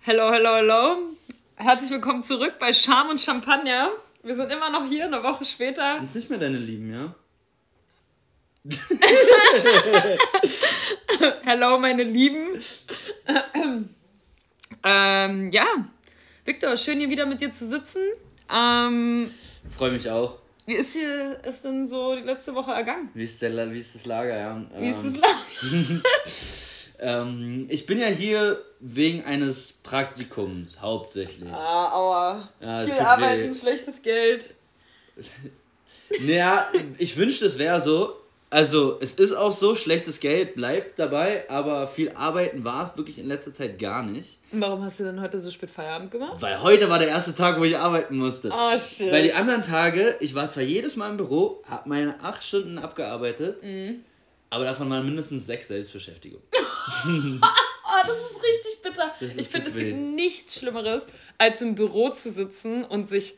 Hello, hello, hello. Herzlich willkommen zurück bei Charme und Champagner. Wir sind immer noch hier, eine Woche später. Sind es nicht mehr deine Lieben, ja? Hello, meine Lieben. ähm, ja, Victor, schön hier wieder mit dir zu sitzen. Ähm, Freue mich auch. wie ist hier, ist denn so die letzte Woche ergangen? Wie ist, der, wie ist das Lager, ja? Wie ist Ähm, das Land? ähm, ich bin ja hier wegen eines Praktikums, hauptsächlich. Ah, aua. Ja, Viel Arbeiten, weh. schlechtes Geld. Naja, ich wünschte, es wäre so. Also, es ist auch so, schlechtes Geld bleibt dabei, aber viel Arbeiten war es wirklich in letzter Zeit gar nicht. Und warum hast du denn heute so spät Feierabend gemacht? Weil heute war der erste Tag, wo ich arbeiten musste. Oh, shit. Weil die anderen Tage, ich war zwar jedes Mal im Büro, habe meine acht Stunden abgearbeitet, Mhm. Aber davon waren mindestens sechs Selbstbeschäftigung. Oh, das ist richtig bitter. Ist ich finde, es gibt nichts Schlimmeres, als im Büro zu sitzen und sich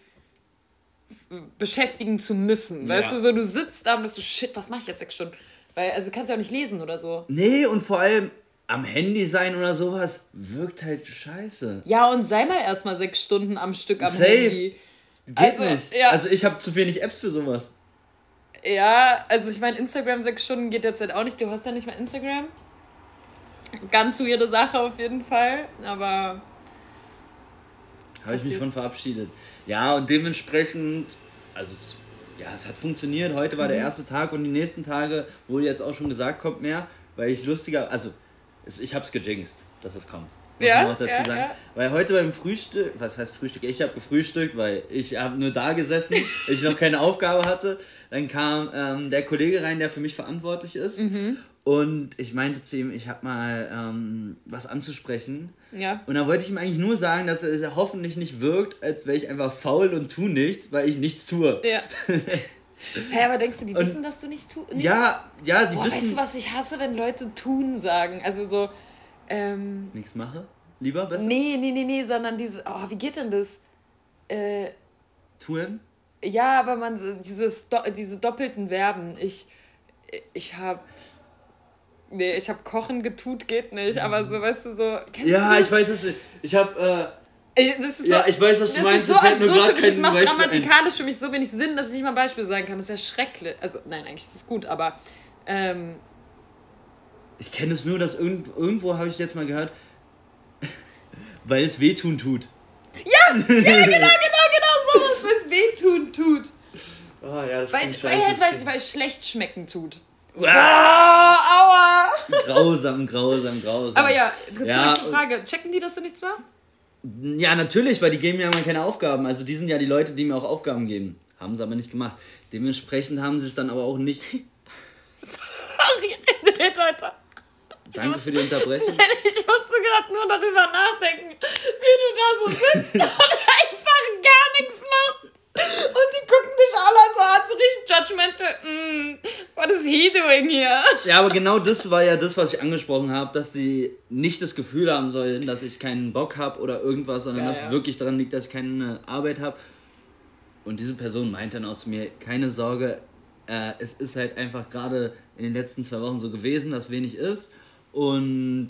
beschäftigen zu müssen. Weißt Ja. du, so du sitzt da und bist so, shit, was mache ich jetzt sechs Stunden? Weil, also du kannst ja auch nicht lesen oder so. Nee, und vor allem am Handy sein oder sowas wirkt halt scheiße. Ja, und sei mal erstmal sechs Stunden am Stück am Safe. Handy. Geht Also, nicht. ja. Also ich habe zu wenig Apps für sowas. Ja, also ich meine, Instagram sechs Stunden geht jetzt halt auch nicht. Du hast ja nicht mal Instagram. Ganz weirde Sache auf jeden Fall. Aber Habe ich mich von verabschiedet. Ja, und dementsprechend, also es, ja, es hat funktioniert. Heute war der Mhm. erste Tag und die nächsten Tage wurde jetzt auch schon gesagt, kommt mehr, weil ich lustiger, also ich habe es gejinxt, dass es kommt. Ja, auch dazu ja, sagen. ja. Weil heute beim Frühstück, was heißt Frühstück? Ich habe gefrühstückt, weil ich habe nur da gesessen, ich noch keine Aufgabe hatte. Dann kam ähm, der Kollege rein, der für mich verantwortlich ist. Mhm. Und ich meinte zu ihm, ich habe mal ähm, was anzusprechen. ja. Und da wollte ich ihm eigentlich nur sagen, dass es hoffentlich nicht wirkt, als wäre ich einfach faul und tu nichts, weil ich nichts tue. Ja. Hä, aber denkst du, die Und- wissen, dass du nicht tust? Ja, ja, sie Boah, weißt wissen. du, was ich hasse, wenn Leute tun sagen? Also so, ähm, Nichts mache? Lieber besser? nee, nee, nee, nee, sondern diese, oh, wie geht denn das? Äh, Tun? ja, aber man, dieses, Do diese doppelten Verben. Ich, ich hab, nee, ich hab kochen getut, geht nicht, aber so, weißt du, so, du Ja, das? ich weiß es. Ich habe. Ich, das ist Ja, so, ich weiß, was du meinst, so fällt nur absurd für mich, das macht Beispiel ein. grammatikalisch für mich so wenig Sinn, dass ich nicht mal ein Beispiel sagen kann. Das ist ja schrecklich. Also, nein, eigentlich ist es gut, aber ähm, Äh, ich kenne es nur, dass irgend, irgendwo habe ich jetzt mal gehört, weil es wehtun tut. ja, genau, genau, genau sowas, was wehtun tut. Oh, ja, das Weil, klingt weil, weil es schlecht schmecken tut. klingt- Ah, aua! grausam, grausam, grausam. Aber ja, zurück Ja, zur Frage. Checken die, dass du nichts machst? Ja, natürlich, weil die geben mir ja mal keine Aufgaben. Also die sind ja die Leute, die mir auch Aufgaben geben. Haben sie aber nicht gemacht. Dementsprechend haben sie es dann aber auch nicht. Sorry, red, red weiter. Danke für die Unterbrechung. Ich musste gerade nur darüber nachdenken, wie du da so sitzt und einfach gar nichts machst. Und die gucken dich alle so an, so richtig judgmental. Mm, what is he doing here? Ja, aber genau das war ja das, was ich angesprochen habe, dass sie nicht das Gefühl haben sollen, dass ich keinen Bock habe oder irgendwas, sondern Ja, dass ja. wirklich daran liegt, dass ich keine Arbeit habe. Und diese Person meint dann auch zu mir, keine Sorge, äh, es ist halt einfach gerade in den letzten zwei Wochen so gewesen, dass wenig ist. Und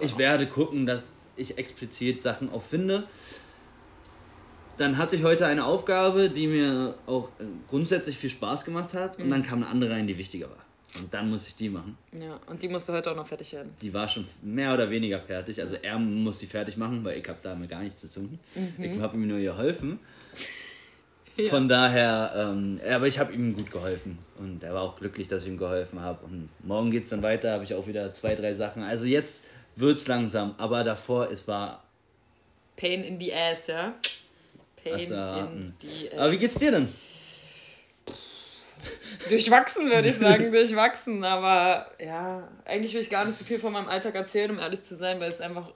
ich werde gucken, dass ich explizit Sachen auch finde. Dann hatte ich heute eine Aufgabe, die mir auch äh, grundsätzlich viel Spaß gemacht hat. Und dann kam eine andere rein, die wichtiger war. Und dann musste ich die machen. Ja, und die musste heute auch noch fertig werden. Die war schon mehr oder weniger fertig. Also er muss sie fertig machen, weil ich habe damit gar nichts zu tun. Ich habe ihm nur geholfen. Von daher, ähm, aber ich habe ihm gut geholfen. Und er war auch glücklich, dass ich ihm geholfen habe. Und morgen geht es dann weiter, habe ich auch wieder zwei, drei Sachen. Also jetzt wird es langsam. Aber davor, es war... Pain in the ass, ja? Pain in the ass. Aber wie geht's dir denn? Durchwachsen, würde ich sagen, durchwachsen. Aber ja, eigentlich will ich gar nicht so viel von meinem Alltag erzählen, um ehrlich zu sein, weil es einfach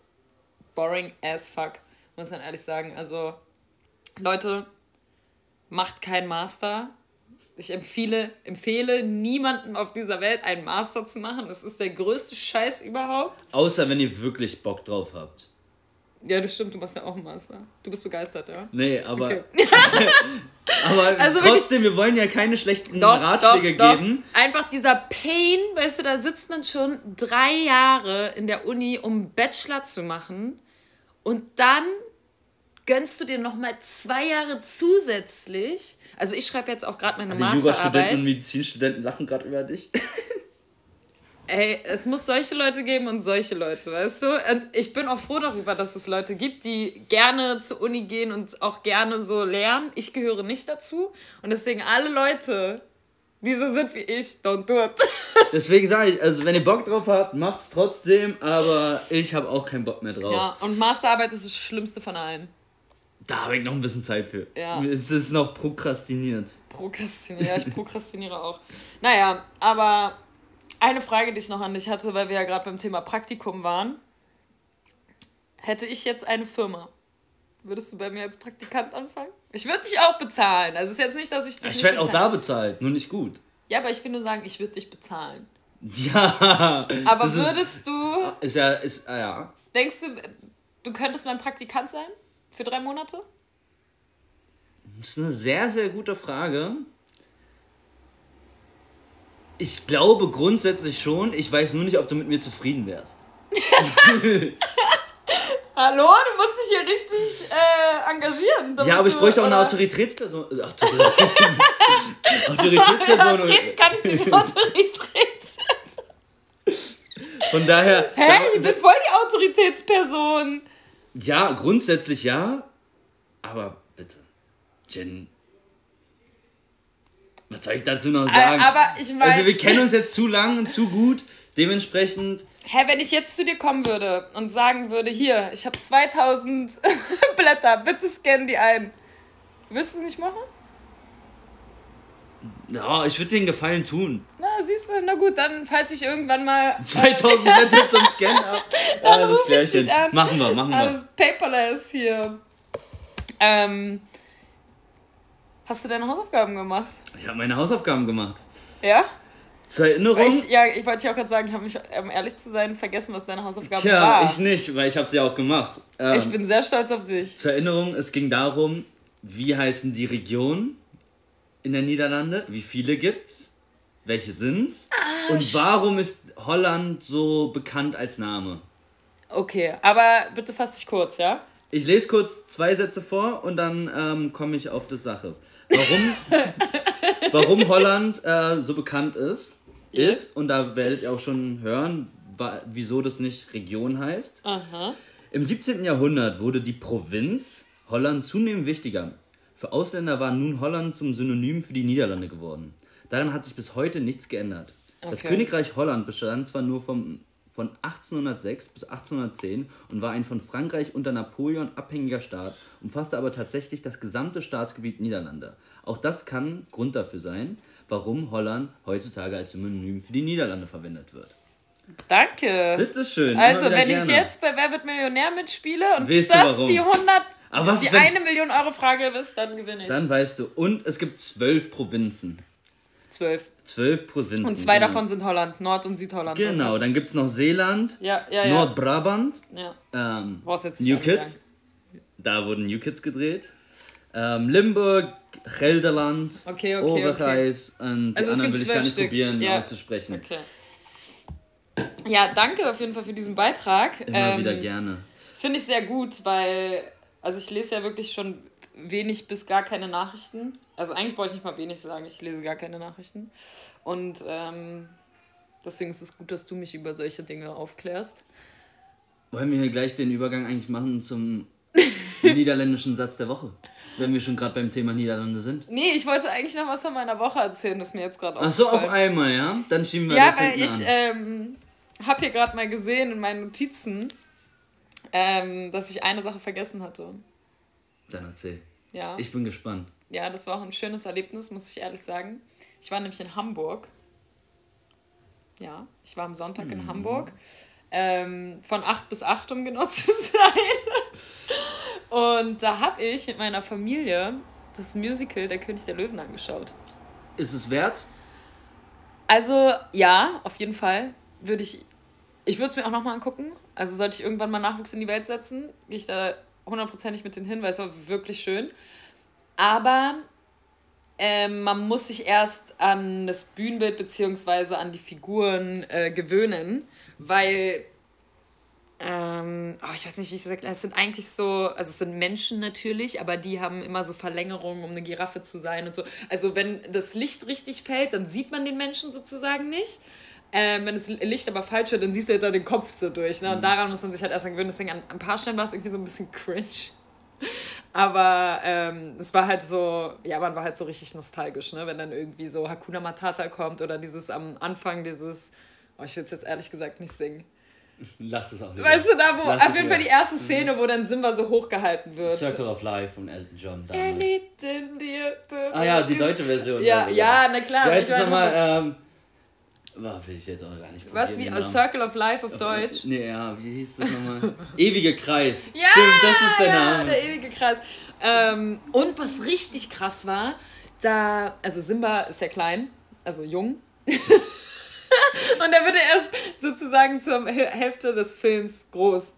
boring as fuck, muss man ehrlich sagen. Also, Leute, macht kein Master. Ich empfehle, empfehle niemandem auf dieser Welt einen Master zu machen. Es ist der größte Scheiß überhaupt. Außer wenn ihr wirklich Bock drauf habt. Ja, das stimmt, du machst ja auch einen Master. Du bist begeistert, ja? Nee, aber, Okay. aber Also trotzdem, wir wollen ja keine schlechten Doch, Ratschläge doch, doch. geben. Einfach dieser Pain, weißt du, da sitzt man schon drei Jahre in der Uni, um Bachelor zu machen. Und dann gönnst du dir nochmal zwei Jahre zusätzlich. Also ich schreibe jetzt auch gerade meine Die Masterarbeit. Jurastudenten und Medizinstudenten lachen gerade über dich. Ey, es muss solche Leute geben und solche Leute, weißt du? Und ich bin auch froh darüber, dass es Leute gibt, die gerne zur Uni gehen und auch gerne so lernen. Ich gehöre nicht dazu. Und deswegen alle Leute, die so sind wie ich, don't do it. Deswegen sage ich, also wenn ihr Bock drauf habt, macht's trotzdem, aber ich habe auch keinen Bock mehr drauf. Ja, und Masterarbeit ist das Schlimmste von allen. Da habe ich noch ein bisschen Zeit für. Ja. Es ist noch prokrastiniert. Prokrastinieren, ja, ich prokrastiniere auch. Naja, aber eine Frage, die ich noch an dich hatte, weil wir ja gerade beim Thema Praktikum waren. Hätte ich jetzt eine Firma, würdest du bei mir als Praktikant anfangen? Ich würde dich auch bezahlen. Also es ist jetzt nicht, dass ich dich Ich werde auch da bezahlt, nur nicht gut. Ja, aber ich will nur sagen, ich würde dich bezahlen. Ja. Aber das ist- würdest du, Ist ja, ist, ah, ja. denkst du, du könntest mein Praktikant sein? Für drei Monate? Das ist eine sehr, sehr gute Frage. Ich glaube grundsätzlich schon. Ich weiß nur nicht, ob du mit mir zufrieden wärst. Hallo, du musst dich hier richtig äh, engagieren. Ja, aber ich du, bräuchte auch eine äh, Autoritätsperson. äh, Autorität- Autoritätsperson. Autoritätsperson. Kann ich nicht Autorität? Von daher. Hä? Ich bin voll die Autoritätsperson. Ja, grundsätzlich ja. Aber bitte. Jen. Was soll ich dazu noch sagen? aber ich meine. also wir kennen uns jetzt zu lang und zu gut. Dementsprechend. Hä, wenn ich jetzt zu dir kommen würde und sagen würde, hier, ich habe 2000 Blätter, bitte scan die ein. Würdest du es nicht machen? Ja, ich würde dir einen Gefallen tun. Na, siehst du, na gut, dann, falls ich irgendwann mal 2000 Blätter zum Scannen ab. Dann Alles ruf ich dich an. Machen wir, machen wir. alles paperless hier. Ähm, hast du deine Hausaufgaben gemacht? Ich habe meine Hausaufgaben gemacht. Ja? Zur Erinnerung. Ich, ja, ich wollte dich auch gerade sagen, ich habe mich, um ehrlich zu sein, vergessen, was deine Hausaufgabe Tja, war. ich nicht, weil ich habe sie auch gemacht. Ähm, ich bin sehr stolz auf dich. Zur Erinnerung, es ging darum, wie heißen die Regionen in der Niederlande, wie viele gibt's, welche sind's Ah, und warum ist Holland so bekannt als Name. Okay, aber bitte fass dich kurz, ja? Ich lese kurz zwei Sätze vor und dann ähm, komme ich auf die Sache. Warum, warum Holland äh, so bekannt ist, Ja. ist, und da werdet ihr auch schon hören, wieso das nicht Region heißt. Aha. Im 17. Jahrhundert wurde die Provinz Holland zunehmend wichtiger. Für Ausländer war nun Holland zum Synonym für die Niederlande geworden. Daran hat sich bis heute nichts geändert. Das Okay. Königreich Holland bestand zwar nur vom, von 1806 bis 1810 und war ein von Frankreich unter Napoleon abhängiger Staat, umfasste aber tatsächlich das gesamte Staatsgebiet Niederlande. Auch das kann Grund dafür sein, warum Holland heutzutage als Synonym für die Niederlande verwendet wird. Danke. Bitteschön. Also, wenn ich gerne. jetzt bei Wer wird Millionär mitspiele und Weißt das die 100, Aber was die ist denn- eine Million Euro Frage ist, dann gewinne ich. Dann weißt du. Und es gibt zwölf Provinzen. Zwölf. Zwölf Provinzen. Und zwei genau. davon sind Holland, Nord- und Südholland. Genau, dann gibt es noch Seeland, Ja, ja, ja. Nordbrabant, ja. ähm, New Kids. Da wurden New Kids gedreht. Ähm, Limburg, Gelderland, Okay, okay, Overijs und die Also anderen will ich gar nicht Stück. probieren Ja. auszusprechen. Okay. Ja, danke auf jeden Fall für diesen Beitrag. Immer Ähm, wieder gerne. Das finde ich sehr gut, weil, also ich lese ja wirklich schon wenig bis gar keine Nachrichten. Also eigentlich brauche ich nicht mal wenig sagen, ich lese gar keine Nachrichten. Und ähm, deswegen ist es gut, dass du mich über solche Dinge aufklärst. Wollen wir hier gleich den Übergang eigentlich machen zum niederländischen Satz der Woche? Wenn wir schon gerade beim Thema Niederlande sind. Nee, ich wollte eigentlich noch was von meiner Woche erzählen, das mir jetzt gerade Ach so, auf aufgefallen. einmal, ja? Dann schieben wir Ja, das weil hinten ich ähm, habe hier gerade mal gesehen in meinen Notizen, ähm, dass ich eine Sache vergessen hatte. Dann erzähl. Ja. Ich bin gespannt. Ja, das war auch ein schönes Erlebnis, muss ich ehrlich sagen. Ich war nämlich in Hamburg. Ja, ich war am Sonntag in Hamburg. Ähm, von 8 bis 8, um genau zu sein. Und da habe ich mit meiner Familie das Musical Der König der Löwen angeschaut. Ist es wert? Also, ja, auf jeden Fall würde ich. Ich würde es mir auch nochmal angucken. Also, sollte ich irgendwann mal Nachwuchs in die Welt setzen, gehe ich da hundertprozentig mit denen hin, weil es war wirklich schön. Aber ähm, man muss sich erst an das Bühnenbild bzw. an die Figuren äh, gewöhnen, weil Ähm, oh, ich weiß nicht, wie ich es sage. Es sind eigentlich so, also es sind Menschen natürlich, aber die haben immer so Verlängerungen, um eine Giraffe zu sein und so. Also wenn das Licht richtig fällt, dann sieht man den Menschen sozusagen nicht. Ähm, wenn das Licht aber falsch wird, dann siehst du halt da den Kopf so durch. Ne? Und mhm. daran muss man sich halt erstmal gewöhnen. Deswegen an ein paar Stellen war es irgendwie so ein bisschen cringe. Aber ähm, es war halt so, ja, man war halt so richtig nostalgisch, ne? wenn dann irgendwie so Hakuna Matata kommt oder dieses am Anfang, dieses, oh, ich will es jetzt ehrlich gesagt nicht singen. Lass es auch nicht. Weißt du, da wo, Lass auf jeden Fall die erste mhm. Szene, wo dann Simba so hochgehalten wird. Circle of Life von Elton John. Damals. Er lebt in dir. Ah ja, die deutsche Version. Ja, ja, na klar. Heißt es nochmal? Ähm, Boah, will ich jetzt auch gar nicht Was, wie A Circle of Life auf Deutsch? Nee, ja, wie hieß das nochmal? Ewige Kreis. Ja, Stimmt, das ist der ja, Name. der ewige Kreis. Ähm, und was richtig krass war, da, also Simba ist ja klein, also jung. und er wird erst sozusagen zur Hälfte des Films groß.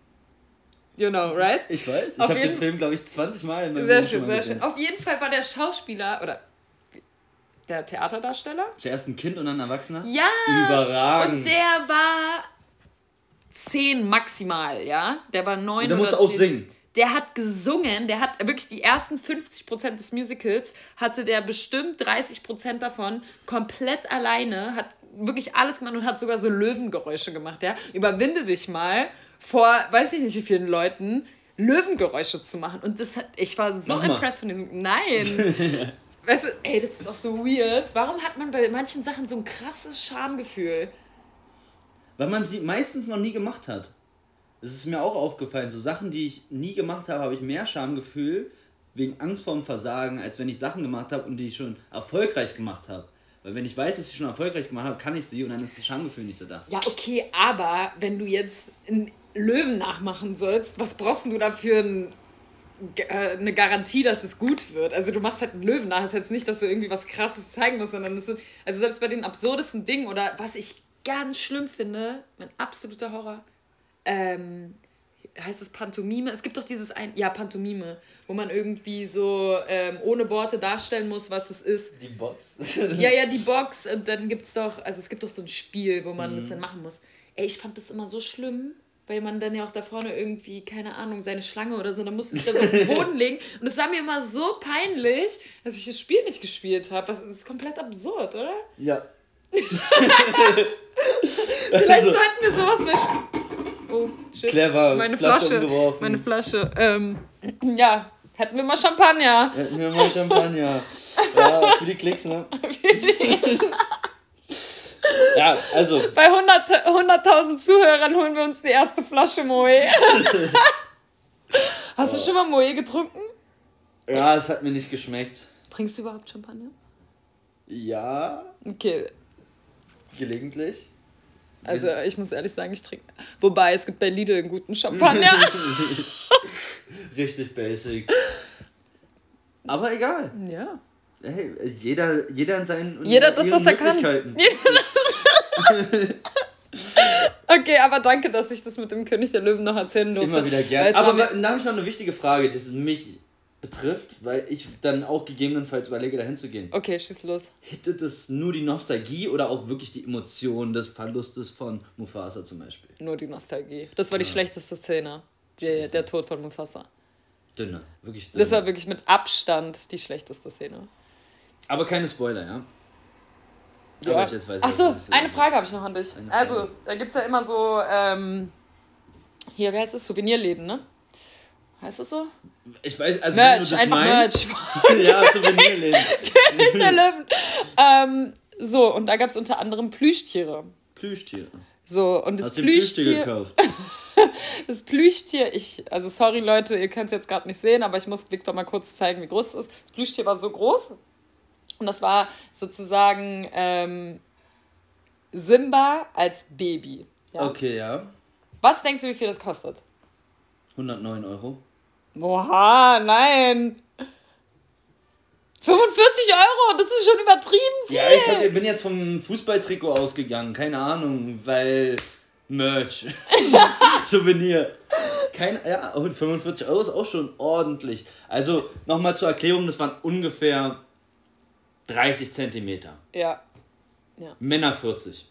You know, right? Ich weiß. Ich habe den Film, glaube ich, 20 Mal in meinem Sehr schön, sehr schön. Auf jeden Fall war der Schauspieler, oder der Theaterdarsteller. Zuerst ein Kind und dann ein Erwachsener? Ja! Überragend. Und der war zehn maximal, ja? Der war neun und der musste auch singen. Der hat gesungen, der hat wirklich die ersten 50% des Musicals, hatte der bestimmt 30% davon komplett alleine, hat wirklich alles gemacht und hat sogar so Löwengeräusche gemacht, ja? Überwinde dich mal vor, weiß ich nicht wie vielen Leuten, Löwengeräusche zu machen. Und das hat, ich war so impressed von diesem. Nein! Weißt du, ey, das ist auch so weird. Warum hat man bei manchen Sachen so ein krasses Schamgefühl? Weil man sie meistens noch nie gemacht hat. Es ist mir auch aufgefallen, so Sachen, die ich nie gemacht habe, habe ich mehr Schamgefühl wegen Angst vorm Versagen, als wenn ich Sachen gemacht habe und die ich schon erfolgreich gemacht habe. Weil wenn ich weiß, dass ich schon erfolgreich gemacht habe, kann ich sie und dann ist das Schamgefühl nicht so da. Ja, okay, aber wenn du jetzt einen Löwen nachmachen sollst, was brauchst du da für einen äh, eine Garantie, dass es gut wird. Also du machst halt einen Löwen nach. Es ist jetzt nicht, dass du irgendwie was Krasses zeigen musst, sondern es ist, also selbst bei den absurdesten Dingen oder was ich ganz schlimm finde, mein absoluter Horror, ähm, heißt es Pantomime? Es gibt doch dieses ein, ja Pantomime, wo man irgendwie so ähm, ohne Worte darstellen muss, was es ist. Die Box. ja, ja, die Box. Und dann gibt es doch, also es gibt doch so ein Spiel, wo man mhm. das dann machen muss. Ey, ich fand das immer so schlimm weil man dann ja auch da vorne irgendwie, keine Ahnung, seine Schlange oder so, dann musste ich das auf den Boden legen. Und es war mir immer so peinlich, dass ich das Spiel nicht gespielt habe. Das ist komplett absurd, oder? Ja. Vielleicht also. sollten wir sowas mal Oh, shit. Clever. Meine Flasche. Flasche meine Flasche. Ähm, ja, hätten wir mal Champagner. Hätten wir mal Champagner. ja, für die Klicks, ne? ja, also. Bei 100.000 100 Zuhörern holen wir uns die erste Flasche Moe. Hast du schon mal Moe getrunken? Ja, es hat mir nicht geschmeckt. Trinkst du überhaupt Champagner? Ja. Okay. Gelegentlich. Also ich muss ehrlich sagen, ich trinke. Wobei es gibt bei Lidl einen guten Champagner. Richtig basic. Aber egal. Ja. Hey, jeder, jeder in seinen Jeder das, was er kann. okay, aber danke, dass ich das mit dem König der Löwen noch erzählen durfte. Immer wieder gerne. Aber da habe ich noch eine wichtige Frage, die mich betrifft, weil ich dann auch gegebenenfalls überlege, dahin zu gehen. Okay, schieß los. Hittet es nur die Nostalgie oder auch wirklich die Emotion des Verlustes von Mufasa zum Beispiel? Nur die Nostalgie. Das war die ja. schlechteste Szene. Die, der Tod von Mufasa. Dünne, wirklich dünne. Das war wirklich mit Abstand die schlechteste Szene. Aber keine Spoiler, ja? Ja. Aber ich jetzt weiß, Achso, eine Frage habe ich noch an dich. Also, da gibt es ja immer so, ähm, hier, wie heißt es? Souvenirläden, ne? Heißt das so? Ich weiß, also Merch, wenn du das einfach meinst. Merch. ja, Souvenirläden. König der Löwen. Ähm, so, und da gab es unter anderem Plüschtiere. Plüschtiere. So, und das Hast Plüschtier. Gekauft? das Plüschtier, ich, also sorry Leute, ihr könnt es jetzt gerade nicht sehen, aber ich muss Victor mal kurz zeigen, wie groß es ist. Das Plüschtier war so groß, und das war sozusagen ähm, Simba als Baby. Ja? Okay, ja. Was denkst du, wie viel das kostet? 109 Euro. Oha, nein. 45 Euro, das ist schon übertrieben viel. Ja, ich hab, bin jetzt vom Fußballtrikot ausgegangen, keine Ahnung, weil Merch, Souvenir. Kein, ja, und 45 Euro ist auch schon ordentlich. Also nochmal zur Erklärung, das waren ungefähr 30 Zentimeter. Ja. ja. Männer 40.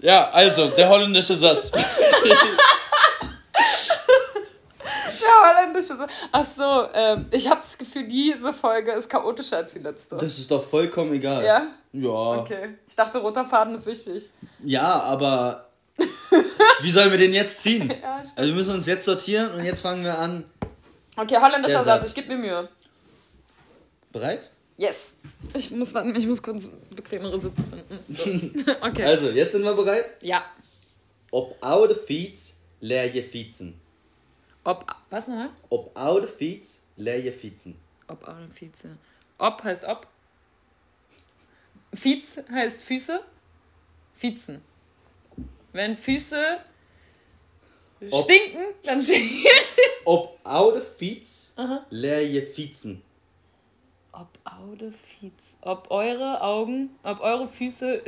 Ja, also, der holländische Satz. Der holländische Satz. Ach so, ähm, ich habe das Gefühl, diese Folge ist chaotischer als die letzte. Das ist doch vollkommen egal. Ja? Ja. Okay. Ich dachte, roter Faden ist wichtig. Ja, aber wie sollen wir den jetzt ziehen? Ja. Also wir müssen uns jetzt sortieren und jetzt fangen wir an. Okay, holländischer Satz. Satz. Ich gebe mir Mühe. Bereit? Yes. Ich muss, warten, ich muss kurz bequemere Sitz finden. So. Okay. Also, jetzt sind wir bereit. Ja. Op oude fiets leer je fietsen. Ob. Was noch? Op oude fiets leer je fietsen. Ob oder Vize. Ob heißt ob. Fiez heißt Füße. Fiezen. Wenn Füße Ob- stinken, dann stinken. Op oude fiets leer je fietsen. Ob Aude Fiez. Ob eure Augen, ob eure Füße.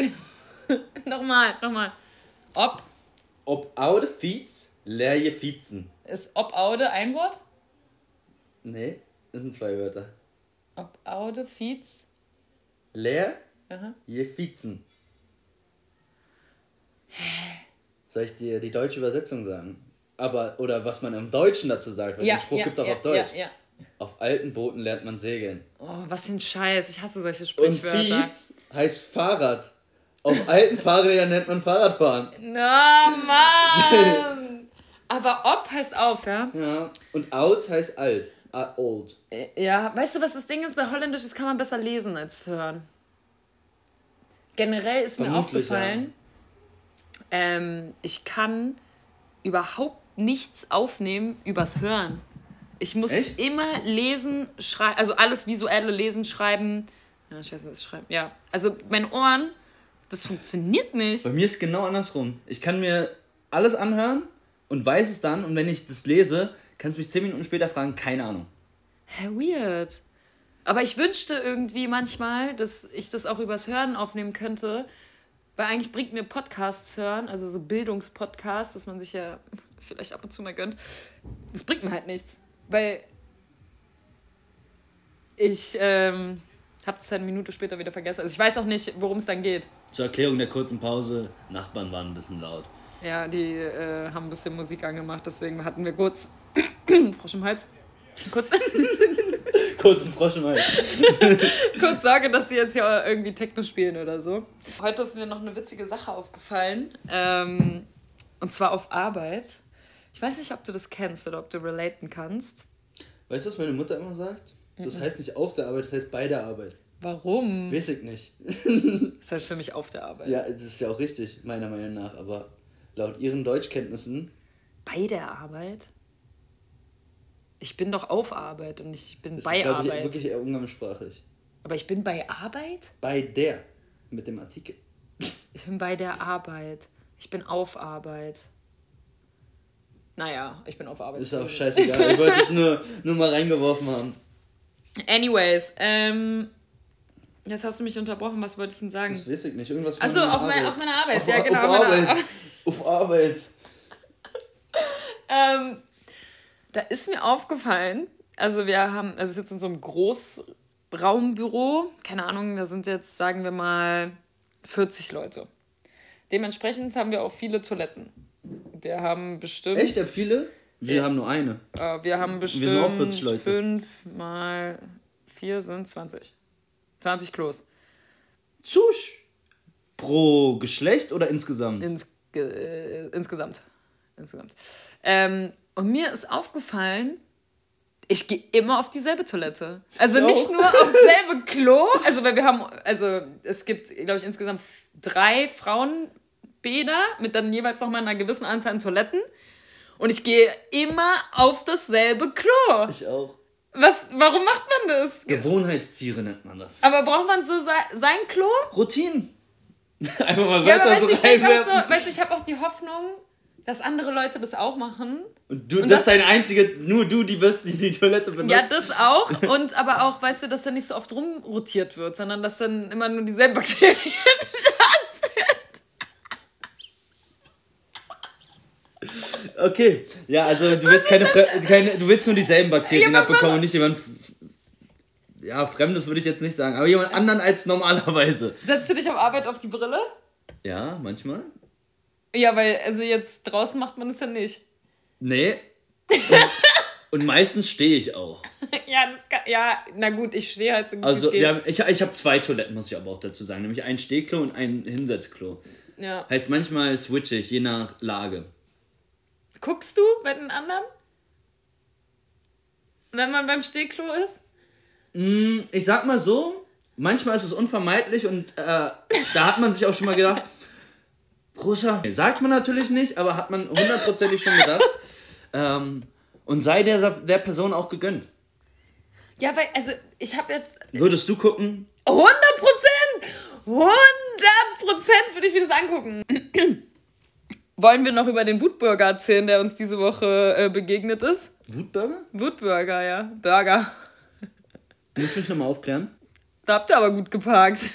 nochmal, nochmal. Ob Op oude fiets leer je fietsen. ist ob Aude ein Wort? Nee, das sind zwei Wörter. Ob Aude Fiez. Leer Aha. je fietsen. Soll ich dir die deutsche Übersetzung sagen? Aber, oder was man im Deutschen dazu sagt, weil den Spruch gibt's auch ja, auf Deutsch. Ja, ja. Auf alten Booten lernt man segeln. Oh, was für ein Scheiß. Ich hasse solche Und Sprichwörter. Fietz heißt Fahrrad. Auf alten Fahrrädern nennt man Fahrradfahren. Na, Mann! Aber ob heißt auf, ja? Ja. Und out heißt alt. Old. Ja, weißt du, was das Ding ist? Bei Holländisch, das kann man besser lesen als hören. Generell ist mir aufgefallen, ähm, ich kann überhaupt nichts aufnehmen übers Hören. Ich muss Echt? immer lesen, schreiben, also alles visuelle Lesen, schreiben. Ja, ich weiß nicht, das schreiben. Ja, also meine Ohren, das funktioniert nicht. Bei mir ist genau andersrum. Ich kann mir alles anhören und weiß es dann. Und wenn ich das lese, kannst du mich zehn Minuten später fragen, keine Ahnung. Hä, weird. Aber ich wünschte irgendwie manchmal, dass ich das auch übers Hören aufnehmen könnte. Weil eigentlich bringt mir Podcasts hören, also so Bildungspodcasts, dass man sich ja vielleicht ab und zu mal gönnt. Das bringt mir halt nichts. Weil ich ähm, habe es halt eine Minute später wieder vergessen. Also ich weiß auch nicht, worum es dann geht. Zur Erklärung der kurzen Pause, Nachbarn waren ein bisschen laut. Ja, die äh, haben ein bisschen Musik angemacht, deswegen hatten wir kurz Frosch im Hals. Kurz, Kurzen Frosch im Hals. kurz Sorge, dass sie jetzt hier irgendwie Techno spielen oder so. Heute ist mir noch eine witzige Sache aufgefallen. Ähm, und zwar auf Arbeit. Ich weiß nicht, ob du das kennst oder ob du relaten kannst. Weißt du, was meine Mutter immer sagt? Das heißt nicht auf der Arbeit, das heißt bei der Arbeit. Warum? Weiß ich nicht. Das heißt für mich auf der Arbeit. Ja, das ist ja auch richtig, meiner Meinung nach. Aber laut ihren Deutschkenntnissen, Bei der Arbeit? Ich bin doch auf Arbeit und ich bin das bei ist, ich, Arbeit. wirklich eher umgangssprachlich. Aber ich bin bei Arbeit? Bei der, mit dem Artikel. Ich bin bei der Arbeit. Ich bin auf Arbeit. Naja, ich bin auf Arbeit. Ist auch scheißegal, ich wollte es nur, nur mal reingeworfen haben. Anyways, ähm. Jetzt hast du mich unterbrochen, was wollte ich denn sagen? Das weiß ich nicht, irgendwas von Achso, auf, mein, auf meiner Arbeit. Auf, ja, genau. auf meiner Arbeit. Auf Arbeit. Ähm, da ist mir aufgefallen, also wir haben, also es ist jetzt in so einem Großraumbüro, keine Ahnung, da sind jetzt, sagen wir mal, 40 Leute. Dementsprechend haben wir auch viele Toiletten. Wir haben bestimmt. Echt, habt viele? Wir Ja. haben nur eine. Äh, wir haben bestimmt sind auch 40 Leute. 5 mal 4 sind 20. 20 Klos. Zusch. Pro Geschlecht oder insgesamt? Ins, äh, insgesamt. Insgesamt. Ähm, und mir ist aufgefallen, ich gehe immer auf dieselbe Toilette. Also Ich nicht auch. nur aufs selbe Klo, also weil wir haben, also es gibt, glaube ich, insgesamt drei Frauenbäder mit dann jeweils nochmal einer gewissen Anzahl an Toiletten. Und ich gehe immer auf dasselbe Klo. Ich auch. Was, warum macht man das? Gewohnheitstiere nennt man das. Aber braucht man so sein, Klo? Routinen. Einfach mal Ja, aber weiter weißt so du, ich so, weißt ich habe auch die Hoffnung, dass andere Leute das auch machen. Und du, Und das, das- ist deine einzige, nur du, die wirst, die die Toilette benutzt. Ja, das auch. Und aber auch, weißt du, dass dann nicht so oft rumrotiert wird, sondern dass dann immer nur dieselben Bakterien sind. Okay, ja, also du willst keine, keine, du willst nur dieselben Bakterien Ja, abbekommen und nicht jemand, ja, Fremdes würde ich jetzt nicht sagen, aber jemand anderen als normalerweise. Setzt du dich auf Arbeit auf die Brille? Ja, manchmal. Ja, weil, also jetzt draußen macht man das ja nicht. Nee. Und, und meistens stehe ich auch. ja, das kann, ja, na gut, ich stehe halt so gut Also, haben, ich, ich habe zwei Toiletten, muss ich aber auch dazu sagen. Nämlich ein Stehklo und ein Hinsetzklo. Ja. Heißt, manchmal switche ich, je nach Lage. Guckst du bei den anderen? Wenn man beim Stehklo ist? Mm, Ich sag mal so, manchmal ist es unvermeidlich und äh, da hat man sich auch schon mal gedacht, großer, sagt man natürlich nicht, aber hat man hundertprozentig schon gedacht. Ähm, und sei der, der Person auch gegönnt. Ja, weil, also ich habe jetzt Würdest du gucken? 100 Prozent! 100 Prozent würde ich mir das angucken. Wollen wir noch über den Wutburger erzählen, der uns diese Woche äh, begegnet ist? Wutburger? Wutburger, ja. Burger. Muss mich nochmal aufklären. Da habt ihr aber gut geparkt.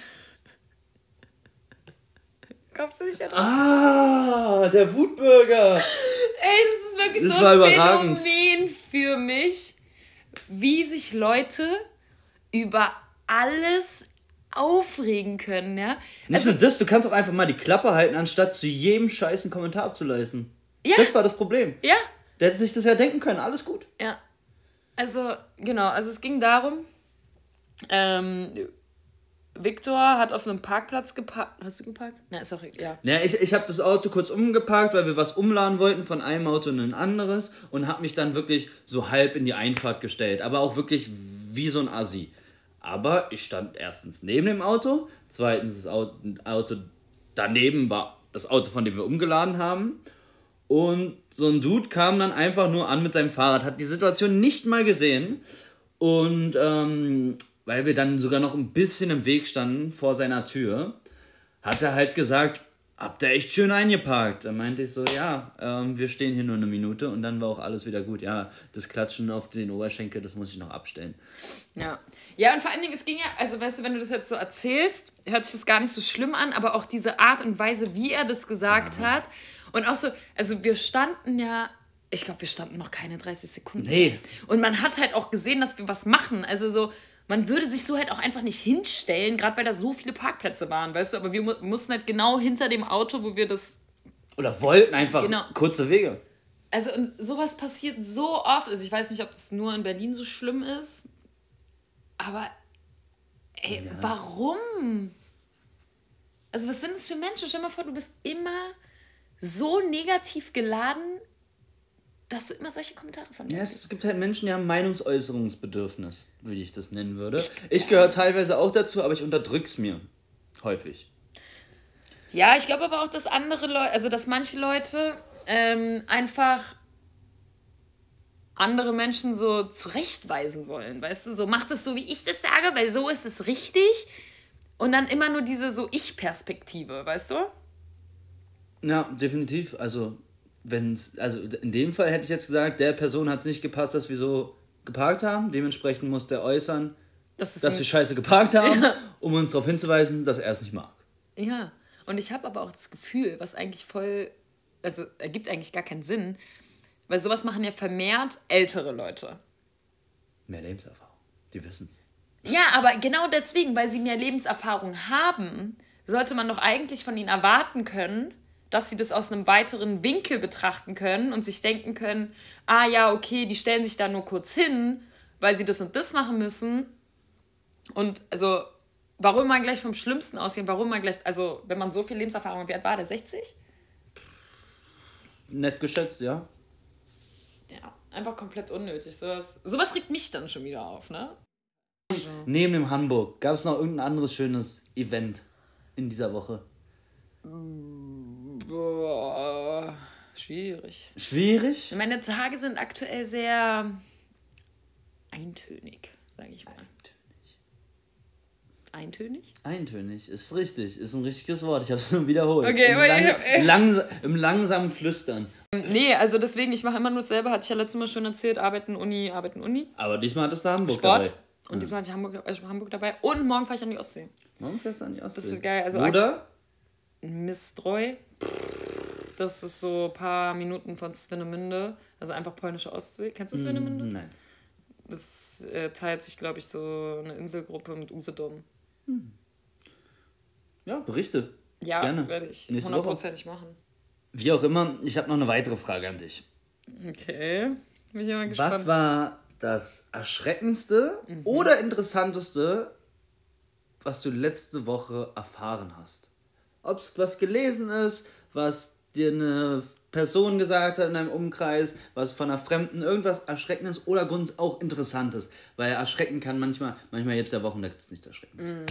Kommst du nicht drauf? Ah, der Wutburger. Ey, das ist wirklich Das so ein. Phänomen für mich, wie sich Leute über alles aufregen können, ja? Nicht Also, nur das, du kannst auch einfach mal die Klappe halten, anstatt zu jedem scheißen Kommentar abzuleisten. Ja. Das war das Problem. ja, Der hätte sich das ja denken können, alles gut. ja. Also, genau, also es ging darum, ähm, Viktor hat auf einem Parkplatz geparkt. Hast du geparkt? Na, ist auch, ja. Ja, ich, ich habe das Auto kurz umgeparkt, weil wir was umladen wollten von einem Auto in ein anderes und habe mich dann wirklich so halb in die Einfahrt gestellt, aber auch wirklich wie so ein Assi. Aber ich stand erstens neben dem Auto, zweitens das Auto, daneben war das Auto, von dem wir umgeladen haben. Und so ein Dude kam dann einfach nur an mit seinem Fahrrad, hat die Situation nicht mal gesehen. Und ähm, weil wir dann sogar noch ein bisschen im Weg standen vor seiner Tür, hat er halt gesagt, habt ihr echt schön eingeparkt. Dann meinte ich so, ja, ähm, wir stehen hier nur eine Minute und dann war auch alles wieder gut. Ja, das Klatschen auf den Oberschenkel, das muss ich noch abstellen. Ja. Ja, und vor allen Dingen, es ging ja, also weißt du, wenn du das jetzt so erzählst, hört sich das gar nicht so schlimm an, aber auch diese Art und Weise, wie er das gesagt hat. Und auch so, also wir standen ja, ich glaube, wir standen noch keine 30 Sekunden. Nee. Und man hat halt auch gesehen, dass wir was machen. Also so, man würde sich so halt auch einfach nicht hinstellen, gerade weil da so viele Parkplätze waren, weißt du, aber wir mu mussten halt genau hinter dem Auto, wo wir das Oder wollten einfach Genau. kurze Wege. Also und sowas passiert so oft. Also ich weiß nicht, ob das nur in Berlin so schlimm ist. Aber ey, warum? Also was sind das für Menschen? Stell dir mal vor, du bist immer so negativ geladen, dass du immer solche Kommentare von dir Ja, es gibt halt Menschen, die haben Meinungsäußerungsbedürfnis, wie ich das nennen würde. Ich gehöre teilweise auch dazu, aber ich unterdrück's mir. Häufig. Ja, ich glaube aber auch, dass andere Leute, also dass manche Leute ähm, einfach andere Menschen so zurechtweisen wollen, weißt du, so macht es so, wie ich das sage, weil so ist es richtig und dann immer nur diese so Ich-Perspektive, weißt du? Ja, definitiv. Also, wenn's, also in dem Fall hätte ich jetzt gesagt, der Person hat es nicht gepasst, dass wir so geparkt haben. Dementsprechend muss der äußern, Das dass wir scheiße geparkt haben, um uns darauf hinzuweisen, dass er es nicht mag. Ja, und ich habe aber auch das Gefühl, was eigentlich voll, also ergibt eigentlich gar keinen Sinn, weil sowas machen ja vermehrt ältere Leute. Mehr Lebenserfahrung. Die wissen es. Ja, aber genau deswegen, weil sie mehr Lebenserfahrung haben, sollte man doch eigentlich von ihnen erwarten können, dass sie das aus einem weiteren Winkel betrachten können und sich denken können, ah ja, okay, die stellen sich da nur kurz hin, weil sie das und das machen müssen. Und also, warum man gleich vom Schlimmsten ausgehen, warum man gleich, also wenn man so viel Lebenserfahrung hat, wie alt war der, 60? Nett geschätzt, ja. Ja, einfach komplett unnötig. Sowas, sowas regt mich dann schon wieder auf, ne? Neben dem Hamburg gab es noch irgendein anderes schönes Event in dieser Woche. Boah, schwierig. Schwierig? Meine Tage sind aktuell sehr eintönig, sage ich mal. Eintönig? Eintönig, ist richtig, ist ein richtiges Wort. Ich habe es nur wiederholt. Okay, Im, aber lang, ich hab- äh. langsa Im langsamen Flüstern. Nee, also deswegen, ich mache immer nur dasselbe, hatte ich ja letztes Mal schon erzählt, arbeiten Uni, arbeiten Uni, Aber diesmal hattest du Hamburg Sport. dabei. Und diesmal hatte ich Hamburg, äh, Hamburg dabei und morgen fahre ich an die Ostsee. Warum fährst du an die Ostsee? Das wird geil, also Oder? Mistreu. Das ist so ein paar Minuten von Swinemünde, also einfach polnische Ostsee. Kennst du Swinemünde? Nein. Das äh, teilt sich, glaube ich, so eine Inselgruppe mit Usedom. Ja, Berichte. Ja, Gerne. werde ich hundertprozentig machen. Wie auch immer, ich habe noch eine weitere Frage an dich. Okay. Bin ich mal gespannt. Was war das erschreckendste mhm. oder interessanteste, was du letzte Woche erfahren hast? Ob es was gelesen ist, was dir eine Person gesagt hat in deinem Umkreis, was von einer Fremden, irgendwas Erschreckendes oder auch Interessantes. Weil erschrecken kann manchmal, manchmal gibt es ja Wochen, da gibt es nichts Erschreckendes. Mhm.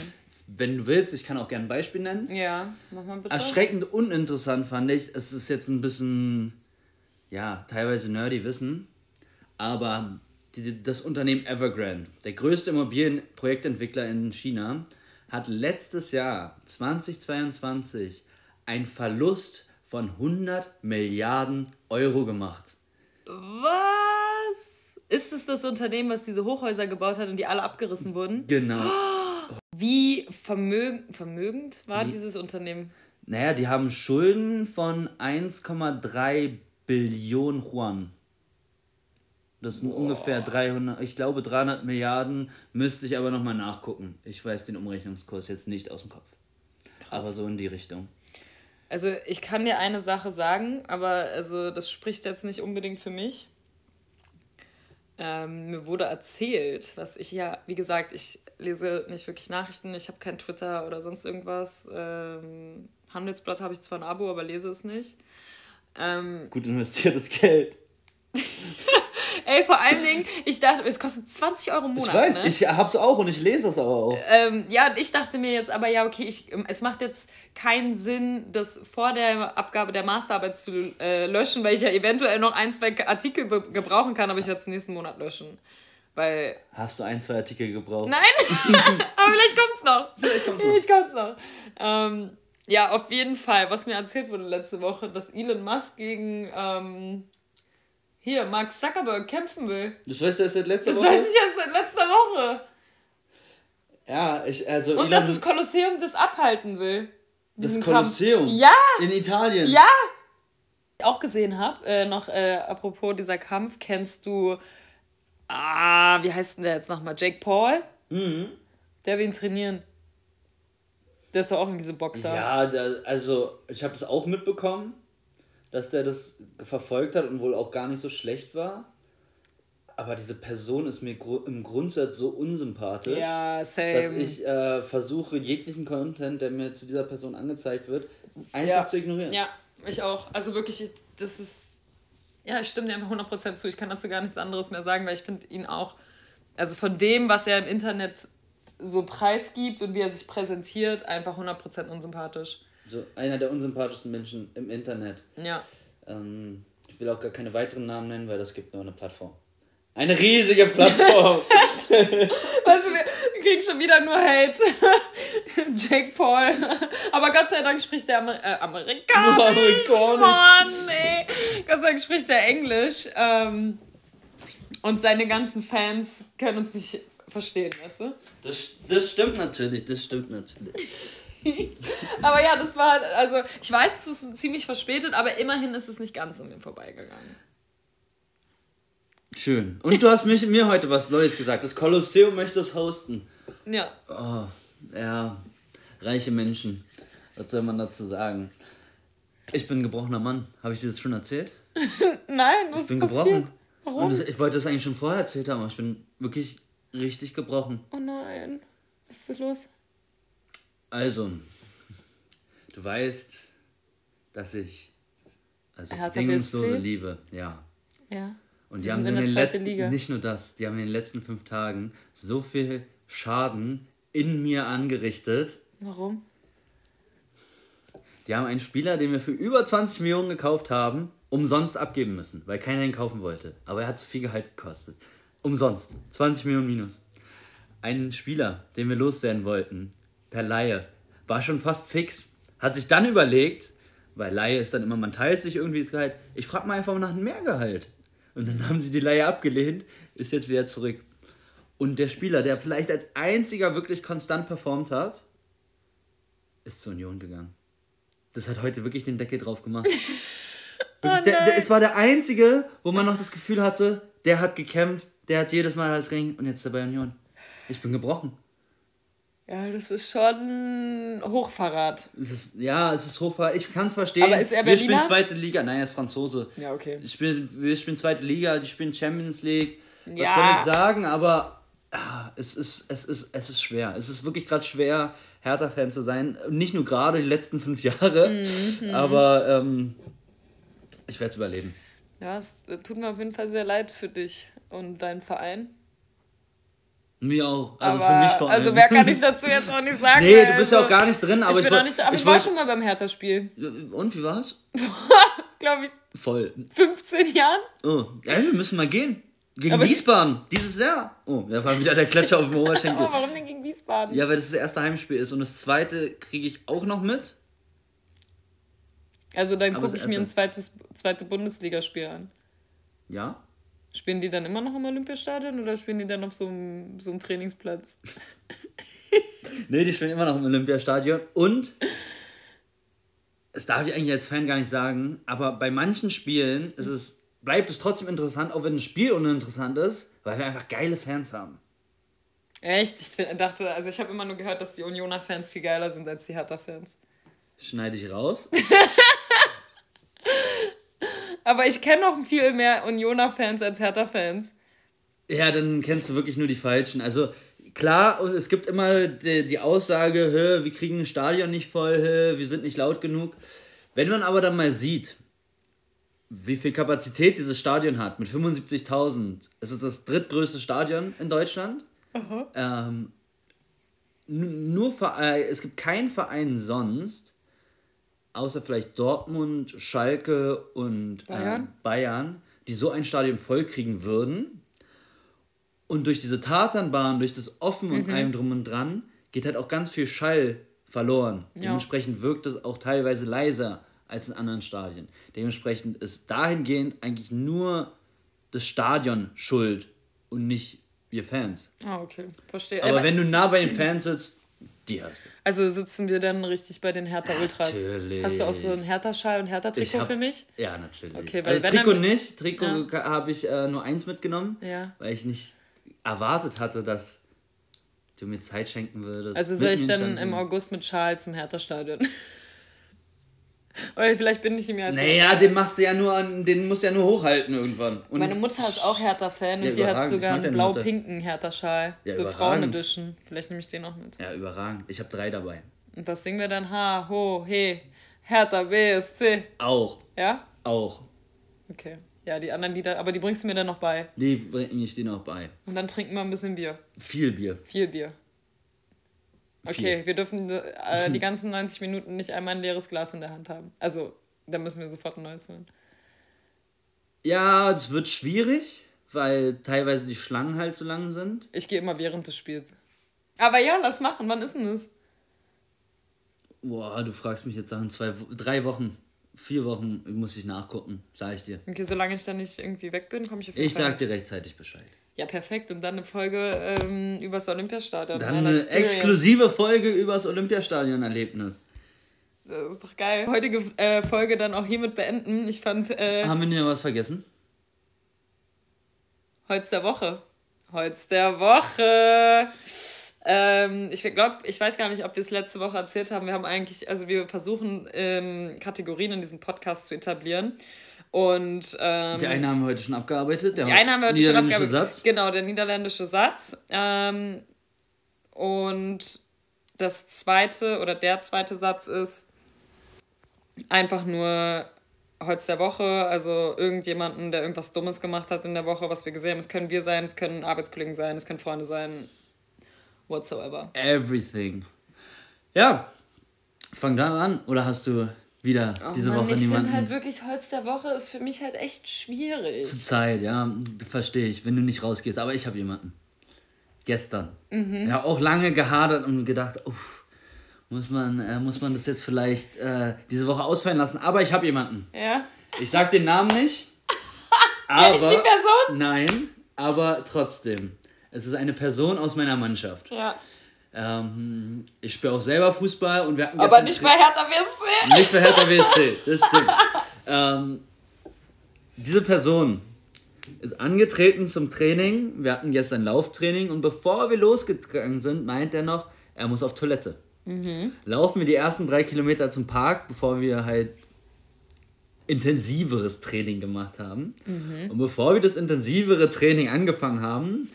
Wenn du willst, ich kann auch gerne ein Beispiel nennen. Ja, mach mal bitte. Erschreckend uninteressant fand ich, es ist jetzt ein bisschen, ja, teilweise nerdy Wissen, aber die, das Unternehmen Evergrande, der größte Immobilienprojektentwickler in China, hat letztes Jahr, 2022, einen Verlust von 100 Milliarden Euro gemacht. Was? Ist es das Unternehmen, was diese Hochhäuser gebaut hat und die alle abgerissen wurden? Genau. Wie vermögend, vermögend war Wie? dieses Unternehmen? Naja, die haben Schulden von 1,3 Billionen Yuan. Das sind Boah. ungefähr 300, ich glaube 300 Milliarden, müsste ich aber nochmal nachgucken. Ich weiß den Umrechnungskurs jetzt nicht aus dem Kopf. Krass. Aber so in die Richtung. Also ich kann dir eine Sache sagen, aber also das spricht jetzt nicht unbedingt für mich. Ähm, mir wurde erzählt, was ich ja, wie gesagt, ich lese nicht wirklich Nachrichten, ich habe kein Twitter oder sonst irgendwas. Ähm, Handelsblatt habe ich zwar ein Abo, aber lese es nicht. Ähm, Gut investiertes Geld. Ey, vor allen Dingen, ich dachte, es kostet 20 Euro im Monat. Ich weiß, ne? ich hab's auch und ich lese es aber auch. Ähm, ja, ich dachte mir jetzt aber, ja, okay, ich, es macht jetzt keinen Sinn, das vor der Abgabe der Masterarbeit zu äh, löschen, weil ich ja eventuell noch ein, zwei Artikel gebrauchen kann, aber ich werde es nächsten Monat löschen. Weil. Hast du ein, zwei Artikel gebraucht? Nein! aber vielleicht kommt's noch. Vielleicht kommt's noch. Vielleicht kommt's noch. Ähm, ja, auf jeden Fall, was mir erzählt wurde letzte Woche, dass Elon Musk gegen. Ähm, hier, Mark Zuckerberg kämpfen will. Das weißt du erst seit letzter das Woche? Das weiß ich erst seit letzter Woche. Ja, ich, also... Und dass das Kolosseum das abhalten will. Das Kolosseum? Ja! In Italien? Ja! Ich auch gesehen habe, äh, noch äh, apropos dieser Kampf, kennst du, ah, wie heißt denn der jetzt nochmal? Jake Paul? Mhm. Der will ihn trainieren. Der ist doch auch irgendwie so Boxer. Ja, der, also ich habe das auch mitbekommen dass der das verfolgt hat und wohl auch gar nicht so schlecht war. Aber diese Person ist mir im Grundsatz so unsympathisch, ja, dass ich äh, versuche, jeglichen Content, der mir zu dieser Person angezeigt wird, einfach ja. zu ignorieren. Ja, ich auch. Also wirklich, das ist. Ja, ich stimme dir einfach 100% zu. Ich kann dazu gar nichts anderes mehr sagen, weil ich finde ihn auch. Also von dem, was er im Internet so preisgibt und wie er sich präsentiert, einfach 100% unsympathisch so einer der unsympathischsten Menschen im Internet. Ja. Ähm, ich will auch gar keine weiteren Namen nennen, weil das gibt nur eine Plattform. Eine riesige Plattform. weißt du, wir kriegen schon wieder nur Hate. Jake Paul. Aber Gott sei Dank spricht der Amer äh, Amerikanisch. Nur Amerikanisch. Mann, ey. Gott sei Dank spricht der Englisch. Ähm, und seine ganzen Fans können uns nicht verstehen, weißt du? Das, das stimmt natürlich, das stimmt natürlich. aber ja, das war, also ich weiß, es ist ziemlich verspätet, aber immerhin ist es nicht ganz an mir vorbeigegangen. Schön. Und du hast mich, mir heute was Neues gesagt. Das Kolosseum möchte es hosten. Ja. Oh, ja, reiche Menschen. Was soll man dazu sagen? Ich bin ein gebrochener Mann. Habe ich dir das schon erzählt? Nein, was Ich bin passiert? gebrochen. Warum? Das, ich wollte das eigentlich schon vorher erzählt haben, aber ich bin wirklich richtig gebrochen. Oh nein. Was ist los? Also, du weißt, dass ich also bedingungslose Liebe, ja. Ja. Und die, die haben in den letzten, Liga. nicht nur das, die haben in den letzten fünf Tagen so viel Schaden in mir angerichtet. Warum? Die haben einen Spieler, den wir für über 20 Millionen gekauft haben, umsonst abgeben müssen, weil keiner ihn kaufen wollte. Aber er hat zu viel Gehalt gekostet. Umsonst. 20 Millionen minus. Einen Spieler, den wir loswerden wollten, per Laie. War schon fast fix. Hat sich dann überlegt, weil Laie ist dann immer, man teilt sich irgendwie das Gehalt. Ich frage mal einfach nach einem Mehrgehalt. Und dann haben sie die Laie abgelehnt, ist jetzt wieder zurück. Und der Spieler, der vielleicht als einziger wirklich konstant performt hat, ist zur Union gegangen. Das hat heute wirklich den Deckel drauf gemacht. oh der, der, es war der einzige, wo man noch das Gefühl hatte, der hat gekämpft, der hat jedes Mal das Ring und jetzt ist er bei Union. Ich bin gebrochen. Ja, das ist schon Hochverrat. Es ist, ja, es ist Hochverrat. Ich kann es verstehen. Aber ist er Berliner? Wir spielen zweite Liga. Nein, er ist Franzose. Ja, okay. Ich spiel, wir spielen zweite Liga, die spielen Champions League. Ja. Was soll ich sagen? Aber ah, es, ist, es, ist, es ist schwer. Es ist wirklich gerade schwer, Hertha-Fan zu sein. Nicht nur gerade die letzten fünf Jahre, mhm. aber ähm, ich werde es überleben. Ja, es tut mir auf jeden Fall sehr leid für dich und deinen Verein. Mir auch. Also aber, für mich vor allem. Also mehr kann ich dazu jetzt auch nicht sagen. nee, du bist ja also, auch gar nicht drin, aber ich, ich, bin nicht, aber ich, ich war schon mal beim Hertha-Spiel. Und wie war's? Glaube ich. Voll. 15 Jahren? Oh, ja, wir müssen mal gehen. Gegen aber Wiesbaden, dieses Jahr. Oh, da war wieder der Klatscher auf dem Oberschenkel. warum denn gegen Wiesbaden? Ja, weil das das erste Heimspiel ist und das zweite kriege ich auch noch mit. Also dann gucke ich mir ein zweites zweite Bundesligaspiel an. Ja? Spielen die dann immer noch im Olympiastadion oder spielen die dann auf so einem, so einem Trainingsplatz? nee, die spielen immer noch im Olympiastadion. Und, das darf ich eigentlich als Fan gar nicht sagen, aber bei manchen Spielen ist es, bleibt es trotzdem interessant, auch wenn ein Spiel uninteressant ist, weil wir einfach geile Fans haben. Echt? Ich dachte, also ich habe immer nur gehört, dass die Unioner Fans viel geiler sind als die Hertha-Fans. Schneide ich raus. Aber ich kenne noch viel mehr Unioner-Fans als Hertha-Fans. Ja, dann kennst du wirklich nur die Falschen. Also klar, es gibt immer die, die Aussage, wir kriegen ein Stadion nicht voll, wir sind nicht laut genug. Wenn man aber dann mal sieht, wie viel Kapazität dieses Stadion hat, mit 75.000, es ist das drittgrößte Stadion in Deutschland. Ähm, nur äh, es gibt keinen Verein sonst, außer vielleicht Dortmund, Schalke und Bayern, äh, Bayern die so ein Stadion vollkriegen würden. Und durch diese Tatanbahn, durch das Offen und mhm. allem drum und dran, geht halt auch ganz viel Schall verloren. Ja. Dementsprechend wirkt es auch teilweise leiser als in anderen Stadien. Dementsprechend ist dahingehend eigentlich nur das Stadion schuld und nicht wir Fans. Ah, okay. Verstehe. Aber, Aber wenn du nah bei den Fans sitzt, die hast du. Also sitzen wir dann richtig bei den Hertha Ultras. Natürlich. Hast du auch so einen Hertha-Schal und Hertha-Trikot für mich? Ja, natürlich. Okay, also Trikot nicht. Trikot ja. habe ich äh, nur eins mitgenommen, ja. weil ich nicht erwartet hatte, dass du mir Zeit schenken würdest. Also soll ich dann im August mit Schal zum Hertha-Stadion? Oder vielleicht bin ich ihm ja Naja, den machst du ja nur an, den musst du ja nur hochhalten irgendwann. Und Meine Mutter ist auch Hertha-Fan ja, und die hat sogar einen blau-pinken Hertha-Schal. Ja, so Frauen-Edition. Vielleicht nehme ich den noch mit. Ja, überragend. Ich habe drei dabei. Und was singen wir dann? Ha, ho, he, Hertha, BSC. Auch. Ja? Auch. Okay. Ja, die anderen Lieder, aber die bringst du mir dann noch bei. Die bringe ich dir noch bei. Und dann trinken wir ein bisschen Bier. Viel Bier. Viel Bier. Okay, wir dürfen äh, die ganzen 90 Minuten nicht einmal ein leeres Glas in der Hand haben. Also, da müssen wir sofort ein neues holen. Ja, es wird schwierig, weil teilweise die Schlangen halt so lang sind. Ich gehe immer während des Spiels. Aber ja, lass machen. Wann ist denn das? Boah, du fragst mich jetzt nach zwei, drei Wochen, vier Wochen muss ich nachgucken, sag ich dir. Okay, solange ich dann nicht irgendwie weg bin, komme ich auf jeden Ich sag dir rechtzeitig Bescheid. Ja, perfekt. Und dann eine Folge ähm, übers Olympiastadion. Dann eine exklusive Folge übers Olympiastadion-Erlebnis. Das ist doch geil. Heutige äh, Folge dann auch hiermit beenden. Ich fand. Äh, Haben wir denn was vergessen? Holz der Woche. Holz der Woche. Ähm, ich glaube, ich weiß gar nicht, ob wir es letzte Woche erzählt haben. Wir haben eigentlich, also wir versuchen ähm, Kategorien in diesem Podcast zu etablieren. Und, ähm, die eine haben wir heute schon abgearbeitet. Der die eine haben wir heute schon abgearbeitet. Satz. Genau, der niederländische Satz. Ähm, und das zweite oder der zweite Satz ist einfach nur Holz der Woche, also irgendjemanden, der irgendwas Dummes gemacht hat in der Woche, was wir gesehen haben. Es können wir sein, es können Arbeitskollegen sein, es können Freunde sein, whatsoever. Everything. Ja, fang da an. Oder hast du wieder oh diese Mann, Woche ich niemanden. Ich finde halt wirklich, Holz der Woche ist für mich halt echt schwierig. Zur Zeit, ja, verstehe ich, wenn du nicht rausgehst. Aber ich habe jemanden. Gestern. Mhm. Ja, auch lange gehadert und gedacht, uff, muss man, äh, muss man das jetzt vielleicht äh, diese Woche ausfallen lassen. Aber ich habe jemanden. Ja. Ich sag den Namen nicht. aber, ja, die Person? Nein, aber trotzdem. Es ist eine Person aus meiner Mannschaft. Ja. Ähm, ich spiele auch selber Fußball und wir hatten Aber nicht bei Hertha WSC. Nicht bei Hertha WSC, das stimmt. ähm, diese Person ist angetreten zum Training. Wir hatten gestern Lauftraining und bevor wir losgegangen sind, meint er noch, er muss auf Toilette. Laufen wir die ersten drei Kilometer zum Park, bevor wir halt intensiveres Training gemacht haben. Und bevor wir das intensivere Training angefangen haben,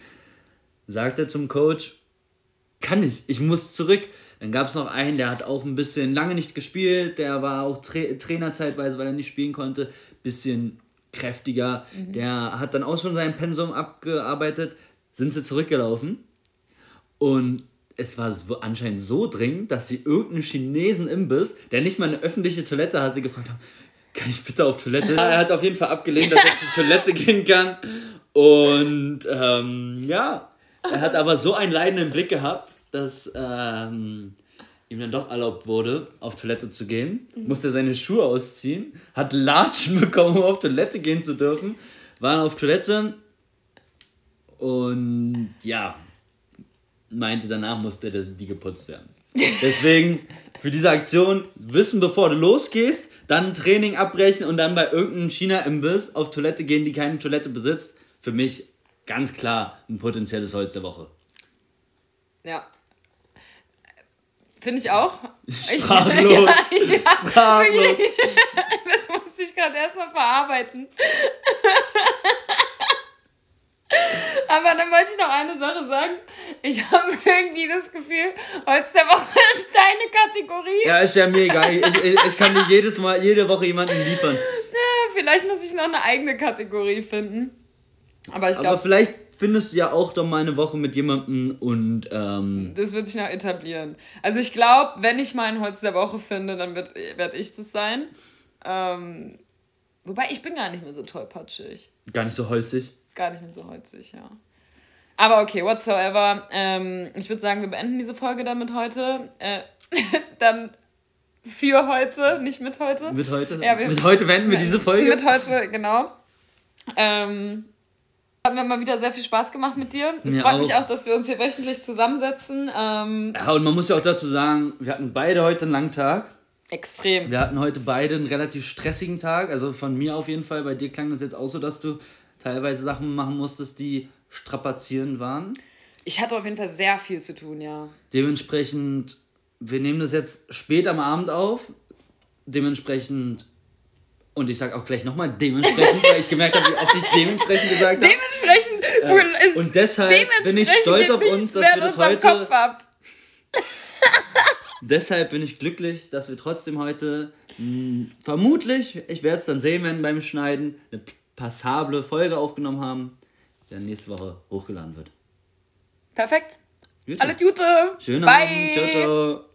sagt er zum Coach, kann ich, ich muss zurück. Dann gab es noch einen, der hat auch ein bisschen lange nicht gespielt, der war auch Tra Trainer zeitweise, weil er nicht spielen konnte, bisschen kräftiger. Der hat dann auch schon sein Pensum abgearbeitet, sind sie zurückgelaufen und es war so, anscheinend so dringend, dass sie irgendeinen Chinesen Imbiss, der nicht mal eine öffentliche Toilette hatte, gefragt haben, kann ich bitte auf Toilette? er hat auf jeden Fall abgelehnt, dass er zur Toilette gehen kann. Und ähm, ja, er hat aber so einen leidenden Blick gehabt, dass ähm, ihm dann doch erlaubt wurde, auf Toilette zu gehen. Musste seine Schuhe ausziehen, hat Latschen bekommen, um auf Toilette gehen zu dürfen. War auf Toilette und ja, meinte, danach musste die geputzt werden. Deswegen für diese Aktion wissen, bevor du losgehst, dann Training abbrechen und dann bei irgendeinem China-Imbiss auf Toilette gehen, die keine Toilette besitzt. Für mich ganz klar ein potenzielles Holz der Woche. Ja. Finde ich auch. Sprachlos. Ich, ja, ja, Sprachlos. Das musste ich gerade erstmal verarbeiten. Aber dann wollte ich noch eine Sache sagen. Ich habe irgendwie das Gefühl, Holz der Woche ist deine Kategorie. Ja, ist ja mir egal. Ich, ich, ich kann dir jedes Mal, jede Woche jemanden liefern. Vielleicht muss ich noch eine eigene Kategorie finden. Aber ich Aber glaube, vielleicht findest du ja auch doch mal eine Woche mit jemandem und ähm, das wird sich noch etablieren. Also ich glaube, wenn ich mal ein Holz der Woche finde, dann werde werd ich das sein. Ähm, wobei ich bin gar nicht mehr so tollpatschig. gar nicht so holzig. Gar nicht mehr so holzig, ja. Aber okay, whatsoever. Ähm, ich würde sagen, wir beenden diese Folge damit heute. Äh, dann für heute, nicht mit heute. Mit heute? Ja, wir- mit heute wenden wir diese Folge. Mit heute, genau. Ähm, hat mir mal wieder sehr viel Spaß gemacht mit dir. Es Mir freut mich auch. auch, dass wir uns hier wöchentlich zusammensetzen. Ähm, Ja, und man muss ja auch dazu sagen, wir hatten beide heute einen langen Tag. extrem. Wir hatten heute beide einen relativ stressigen Tag. Also von mir auf jeden Fall. Bei dir klang das jetzt auch so, dass du teilweise Sachen machen musstest, die strapazierend waren. Ich hatte auf jeden Fall sehr viel zu tun, ja. Dementsprechend, wir nehmen das jetzt spät am Abend auf. Dementsprechend, und ich sage auch gleich nochmal dementsprechend, weil ich gemerkt habe, wie oft ich dementsprechend gesagt habe. Dementsprechend Ja. ist Und deshalb bin ich stolz auf uns, dass wir das heute Kopf ab. Deshalb bin ich glücklich, dass wir trotzdem heute mh, vermutlich, ich werde es dann sehen, wenn beim Schneiden, eine passable Folge aufgenommen haben, die dann nächste Woche hochgeladen wird. Perfekt. Gut. Alle Gute. Schönen Bye. Abend. Ciao, ciao.